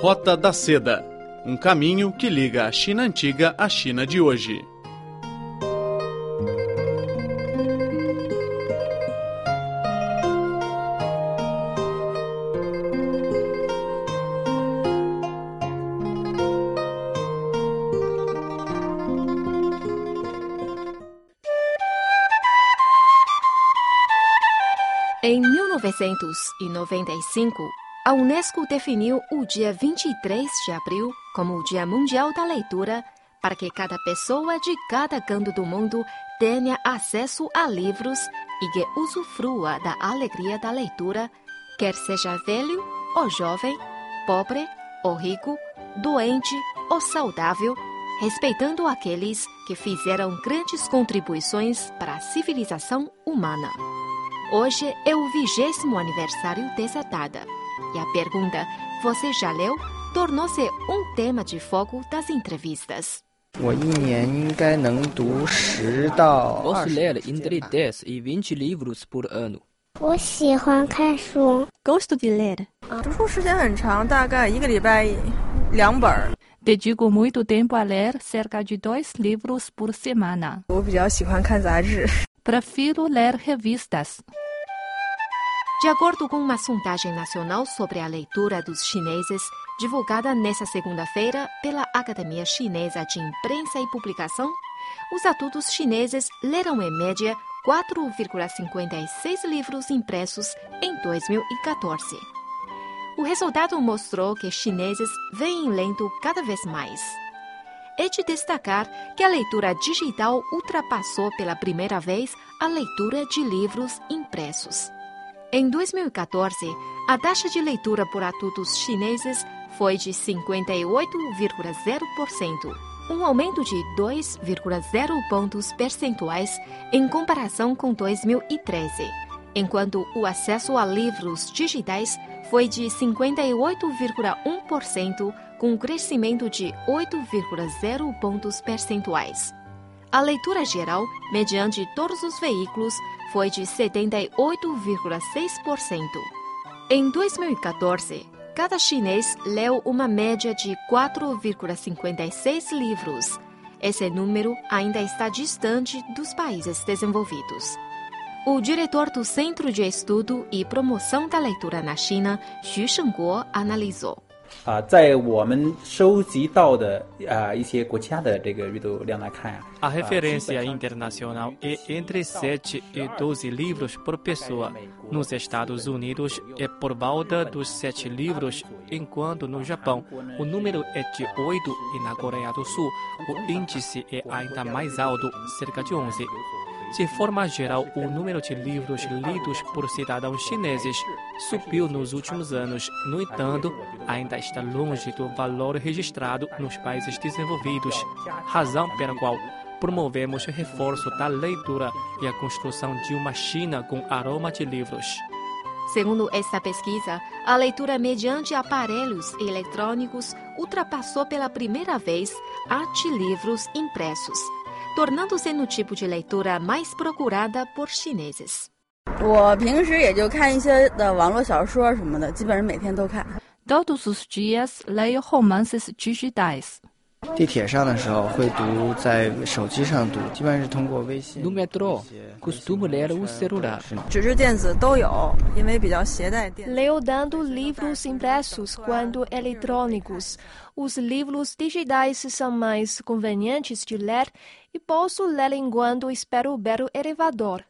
Rota da Seda um caminho que liga a China antiga à China de hoje. Em 1995, a Unesco definiu o dia 23 de abril como o Dia Mundial da Leitura para que cada pessoa de cada canto do mundo tenha acesso a livros e que usufrua da alegria da leitura, quer seja velho ou jovem, pobre ou rico, doente ou saudável, respeitando aqueles que fizeram grandes contribuições para a civilização humana. Hoje é o vigésimo aniversário dessa data. E a pergunta: Você já leu? tornou-se um tema de foco das entrevistas. Eu Posso ler entre 10 e 20 livros por ano. Gosto de ler. Dedico muito tempo a ler, cerca de dois livros por semana. Prefiro ler revistas. De acordo com uma sondagem nacional sobre a leitura dos chineses, divulgada nesta segunda-feira pela Academia Chinesa de Imprensa e Publicação, os adultos chineses leram em média 4,56 livros impressos em 2014. O resultado mostrou que chineses vêm lendo cada vez mais. É de destacar que a leitura digital ultrapassou pela primeira vez a leitura de livros impressos. Em 2014, a taxa de leitura por adultos chineses foi de 58,0%, um aumento de 2,0 pontos percentuais em comparação com 2013, enquanto o acesso a livros digitais foi de 58,1%, com um crescimento de 8,0 pontos percentuais. A leitura geral, mediante todos os veículos, foi de 78,6%. Em 2014, cada chinês leu uma média de 4,56 livros. Esse número ainda está distante dos países desenvolvidos. O diretor do Centro de Estudo e Promoção da Leitura na China, Xu Shengguo, analisou. 啊，在我们收集到的啊一些国家的这个阅读量来看啊， A referência internacional é entre 7 e 12 livros por pessoa. Nos Estados Unidos é por volta dos 7 livros, enquanto no Japão o número é de 8 e na Coreia do Sul o índice é ainda mais alto, cerca de 11. De forma geral, o número de livros lidos por cidadãos chineses subiu nos últimos anos. No entanto, ainda está longe do valor registrado nos países desenvolvidos, razão pela qual promovemos o reforço da leitura e a construção de uma China com aroma de livros. Segundo esta pesquisa, a leitura mediante aparelhos eletrônicos ultrapassou pela primeira vez a de livros impressos, tornando-se no tipo de leitura mais procurada por chineses. Todos os dias leio romances digitais. No metrô, costumo ler o celular. Leio dando livros impressos quando eletrônicos. Os livros digitais são mais convenientes de ler e posso ler enquanto espero o elevador.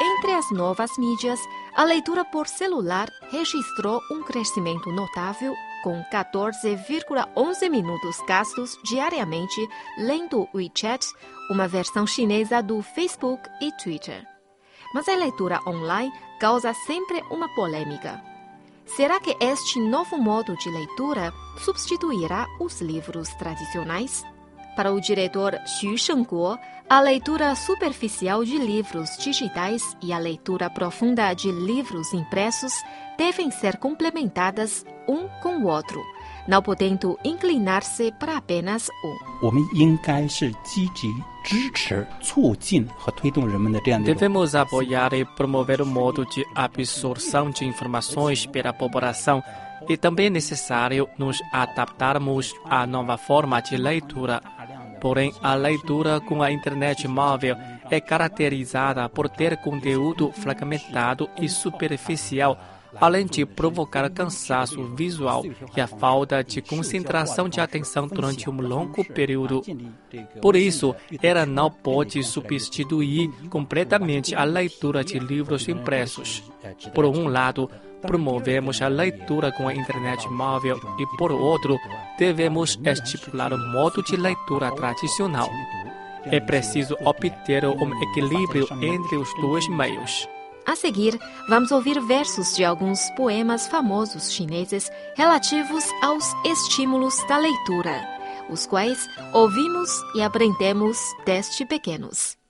Entre as novas mídias, a leitura por celular registrou um crescimento notável, com 14,11 minutos gastos diariamente lendo o WeChat, uma versão chinesa do Facebook e Twitter. Mas a leitura online causa sempre uma polêmica. Será que este novo modo de leitura substituirá os livros tradicionais? Para o diretor Xu Shengguo, a leitura superficial de livros digitais e a leitura profunda de livros impressos devem ser complementadas um com o outro, não podendo inclinar-se para apenas um. Devemos apoiar e promover o modo de absorção de informações pela população e também é necessário nos adaptarmos à nova forma de leitura. Porém, a leitura com a internet móvel é caracterizada por ter conteúdo fragmentado e superficial além de provocar cansaço visual e a falta de concentração de atenção durante um longo período. Por isso, ela não pode substituir completamente a leitura de livros impressos. Por um lado, promovemos a leitura com a internet móvel e, por outro, devemos estipular o modo de leitura tradicional. É preciso obter um equilíbrio entre os dois meios. A seguir, vamos ouvir versos de alguns poemas famosos chineses relativos aos estímulos da leitura, os quais ouvimos e aprendemos desde pequenos.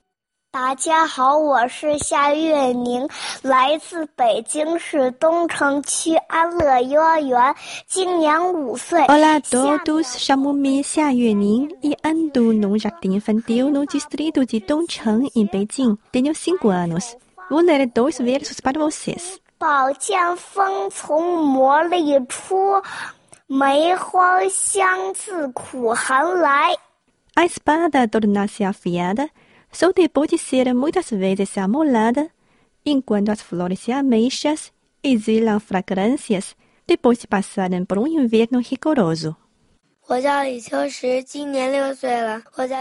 大家好，我是夏月宁，来自北京市东城区安乐幼儿园，今年五岁。Olá a todos, chamo-me Xia Yuening e ando no jardim infantil no distrito de Dongcheng, em Beijing. Tenho cinco anos. Vou ler dois versos para vocês. A espada torna-se afiada só depois de ser muitas vezes amolada, enquanto as flores e ameixas exilam fragrâncias depois de passarem por um inverno rigoroso.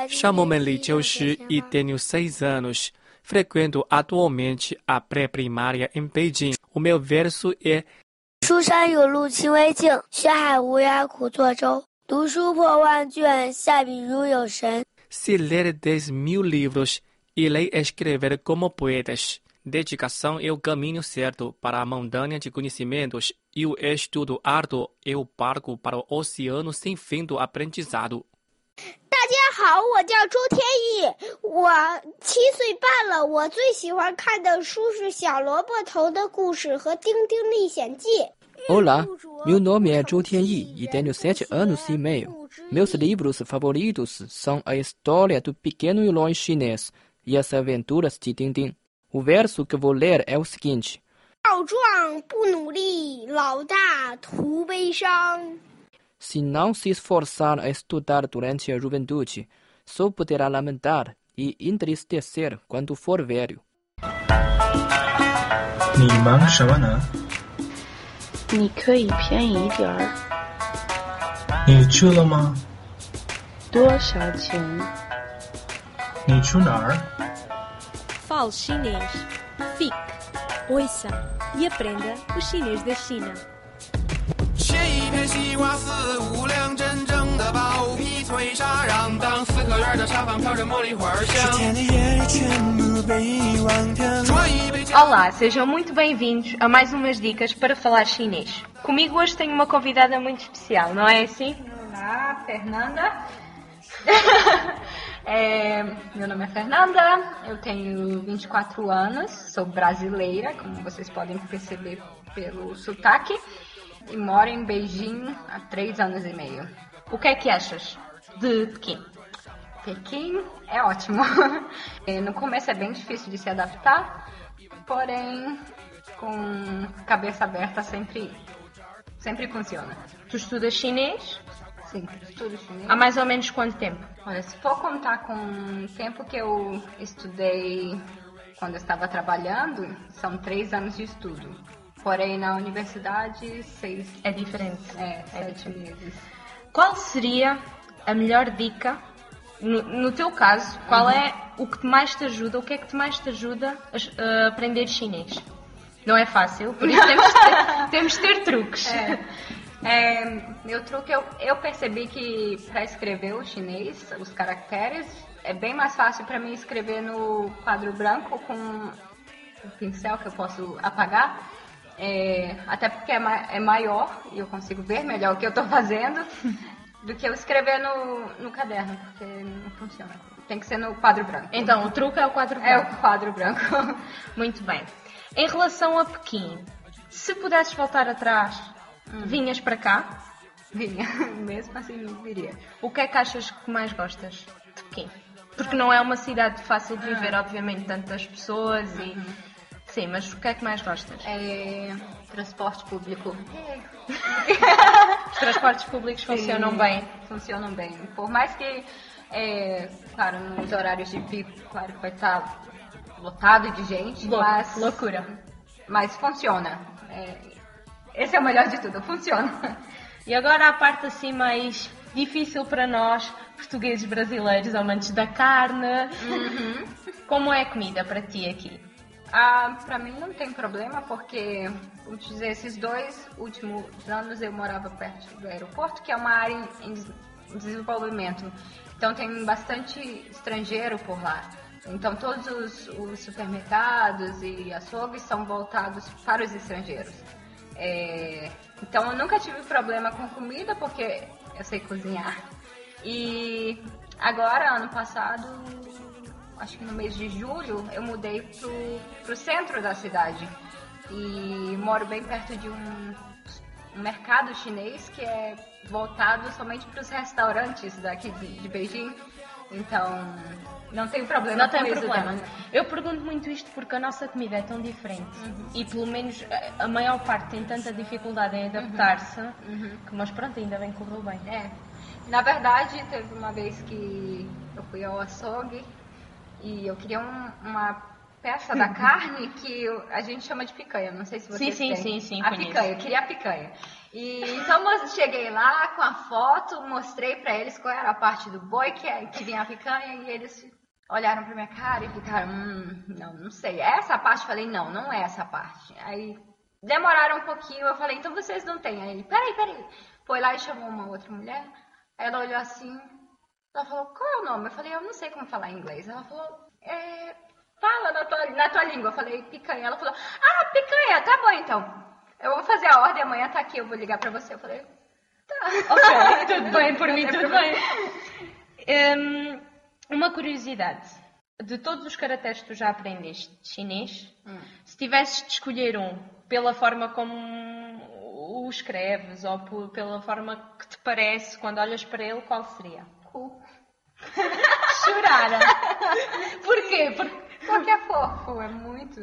Chamo-me Li Jiushi e tenho seis anos. Frequento atualmente a pré-primária em Beijing. O meu verso é 书山有路勤为径，学海无涯苦作舟。读书破万卷，下笔如有神。Se ler dez mil livros, irei escrever como poetas. Dedicação é o caminho certo para a montanha de conhecimentos e o estudo árduo é o barco para o oceano sem fim do aprendizado. 大家好，我叫周天意，我七岁半了。我最喜欢看的书是《小萝卜头的故事》和《丁丁历险记》。 Olá, meu nome é Zhou Tianyi e tenho sete anos e meio. Meus livros favoritos são A História do Pequeno Herói Chinês e As Aventuras de Tintin. O verso que vou ler é o seguinte: 少壮不努力，老大徒悲伤。 Se não se esforçar a estudar durante a juventude, só poderá lamentar e entristecer quando for velho. 你忙什么呢？ 你可以便宜点儿。你去了吗？多少钱？你去哪儿？ Fale chinês. Fique, ouça e aprenda o chinês da China. 切一片西瓜四五两，真正的薄皮脆沙瓤，当四合院的沙发飘着茉莉花香。 Olá, sejam muito bem-vindos a mais umas dicas para falar chinês. Comigo hoje tenho uma convidada muito especial, não é assim? Olá, Fernanda. É, meu nome é Fernanda, eu tenho 24 anos, sou brasileira, como vocês podem perceber pelo sotaque, e moro em Beijing há três anos e meio. O que é que achas de Pequim? Pequim é ótimo. No começo é bem difícil de se adaptar, porém com cabeça aberta sempre, sempre funciona. Tu estudas chinês? Sim, estudo chinês. Há mais ou menos quanto tempo? Olha, se for contar com o tempo que eu estudei quando eu estava trabalhando, são três anos de estudo. Porém, na universidade, seis. É diferente. É, sete meses. Qual seria a melhor dica, no, no teu caso, qual Uhum. é o que mais te ajuda, o que é que te mais te ajuda a, a aprender chinês? Não é fácil, por isso temos de ter, temos de ter truques. É. É, meu truque, eu, eu percebi que para escrever o chinês, os caracteres, é bem mais fácil para mim escrever no quadro branco com o pincel que eu posso apagar. É, até porque é, ma é maior e eu consigo ver melhor o que eu estou fazendo do que eu escrever no, no caderno, porque não funciona. Tem que ser no quadro branco. Então, o truque é o quadro É branco. o quadro branco. Muito bem. Em relação a Pequim, se pudesses voltar atrás, Hum. vinhas para cá? Vinha, mesmo assim viria. O que é que achas que mais gostas de Pequim? Porque não é uma cidade fácil de viver, obviamente, tantas pessoas e. Sim, mas o que é que mais gostas? É transporte público. Os transportes públicos funcionam Sim, bem. Funcionam bem. Por mais que, é, claro, nos horários de pico, claro que vai estar lotado de gente, Lou- mas... loucura. Mas funciona. É, esse é o melhor de tudo, funciona. E agora a parte assim mais difícil para nós, portugueses brasileiros, amantes da carne. Como é a comida para ti aqui? Ah, pra mim não tem problema, porque, dizer, esses dois últimos anos eu morava perto do aeroporto, que é uma área em em desenvolvimento. Então tem bastante estrangeiro por lá. Então todos os, os supermercados e açougues são voltados para os estrangeiros. É, então eu nunca tive problema com comida, porque eu sei cozinhar. E agora, ano passado, acho que no mês de julho, eu mudei pro, pro centro da cidade. E moro bem perto de um, um mercado chinês que é voltado somente para os restaurantes daqui de, de Beijing. Então, não tem problema Não tem problema. também. Eu pergunto muito isto porque a nossa comida é tão diferente e pelo menos a- maior parte tem tanta dificuldade em adaptar-se que, mas pronto, ainda bem correu bem. É. Na verdade, teve uma vez que eu fui ao açougue e eu queria um- uma peça da carne que a gente chama de picanha. Não sei se vocês Sim, sim, têm. sim, sim, A conheço. picanha, eu queria a picanha. E então eu cheguei lá com a foto, mostrei pra eles qual era a parte do boi que, é- que vinha a picanha e eles olharam pra minha cara e ficaram, hum, não, não sei. É essa parte? Eu falei, não, não é essa parte. Aí demoraram um pouquinho, eu falei, então vocês não têm. Aí peraí, peraí. Foi lá e chamou uma outra mulher. Ela olhou assim, ela falou, qual é o nome? Eu falei, eu não sei como falar em inglês. Ela falou, é, fala na tua, na tua língua. Eu falei, picanha. Ela falou, ah, picanha, tá bom então. Eu vou fazer a ordem, amanhã tá aqui, eu vou ligar pra você. Eu falei, tá. Ok, tudo bem, por mim tudo bem. Hum, uma curiosidade. De todos os caracteres que tu já aprendeste de chinês, Hum. se tivesses de escolher um pela forma como o escreves ou por- pela forma que te parece quando olhas para ele, qual seria? Cu. Chorar. Porquê? Porque... Porque é fofo, é muito.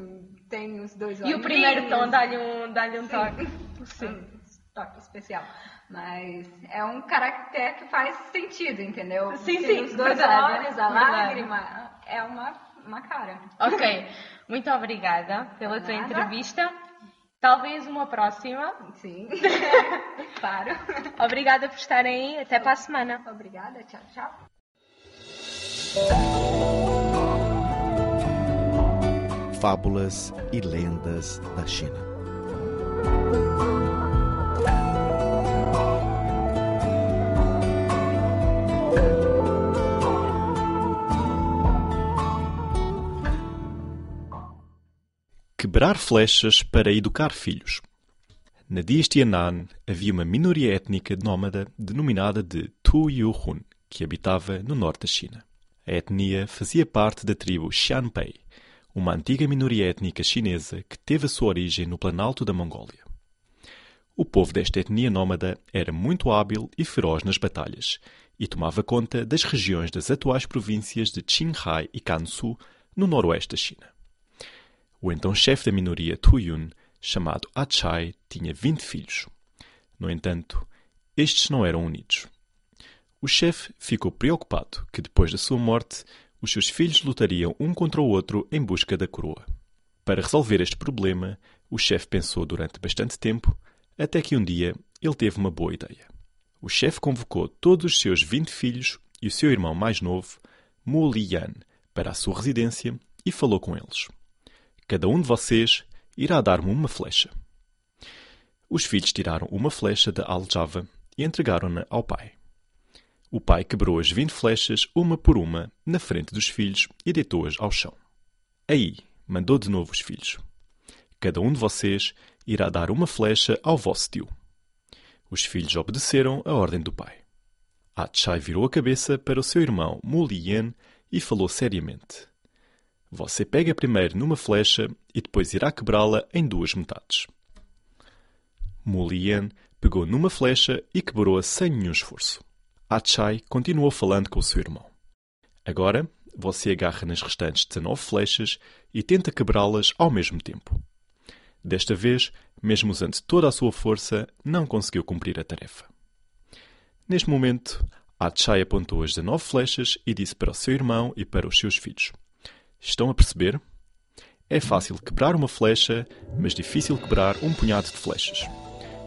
Tem os dois E o primeiro tom dá-lhe um, dá-lhe um toque. Sim. Toque especial. Mas é um caractere que faz sentido, entendeu? Sim, sim, Os dois verdade, olhos, a verdade. lágrima. É uma, uma cara. Ok, muito obrigada pela tua entrevista. Talvez uma próxima. Sim. claro. Obrigada por estarem aí. Até para a semana. Obrigada. Tchau, tchau. Fábulas e lendas da China. Quebrar flechas para educar filhos. Na dinastia Nan havia uma minoria étnica nómada denominada de Tu Yuhun, que habitava no norte da China. A etnia fazia parte da tribo Xianpei, uma antiga minoria étnica chinesa que teve a sua origem no planalto da Mongólia. O povo desta etnia nómada era muito hábil e feroz nas batalhas e tomava conta das regiões das atuais províncias de Qinghai e Gansu, no noroeste da China. O então chefe da minoria Tuyun, chamado Achai, tinha 20 filhos. No entanto, estes não eram unidos. O chefe ficou preocupado que depois da sua morte, os seus filhos lutariam um contra o outro em busca da coroa. Para resolver este problema, o chefe pensou durante bastante tempo, até que um dia ele teve uma boa ideia. O chefe convocou todos os seus 20 filhos e o seu irmão mais novo, Mu Liyan, para a sua residência e falou com eles. Cada um de vocês irá dar-me uma flecha. Os filhos tiraram uma flecha da aljava e entregaram-na ao pai. O pai quebrou as vinte flechas, uma por uma, na frente dos filhos e deitou-as ao chão. Aí, mandou de novo os filhos. Cada um de vocês irá dar uma flecha ao vosso tio. Os filhos obedeceram a ordem do pai. Achai virou a cabeça para o seu irmão Mulien e falou seriamente. Você pega primeiro numa flecha e depois irá quebrá-la em duas metades. Mulien pegou numa flecha e quebrou-a sem nenhum esforço. Achai continuou falando com o seu irmão. Agora, você agarra nas restantes 19 flechas e tenta quebrá-las ao mesmo tempo. Desta vez, mesmo usando toda a sua força, não conseguiu cumprir a tarefa. Neste momento, Achai apontou as 19 flechas e disse para o seu irmão e para os seus filhos: Estão a perceber? É fácil quebrar uma flecha, mas difícil quebrar um punhado de flechas.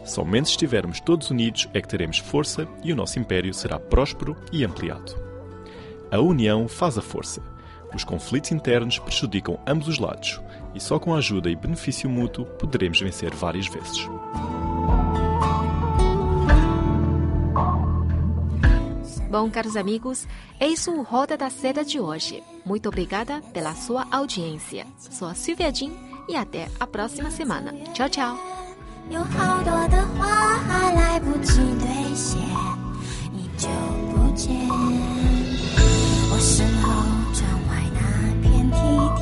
Somente se estivermos todos unidos é que teremos força e o nosso império será próspero e ampliado. A união faz a força. Os conflitos internos prejudicam ambos os lados e só com ajuda e benefício mútuo poderemos vencer várias vezes. Bom, caros amigos, eis o Roda da Seda de hoje. Muito obrigada pela sua audiência. Sou a Silvia Jin e até a próxima semana. Tchau, tchau. 有好多的话还来不及兑现你就不见。我身后窗外那片梯田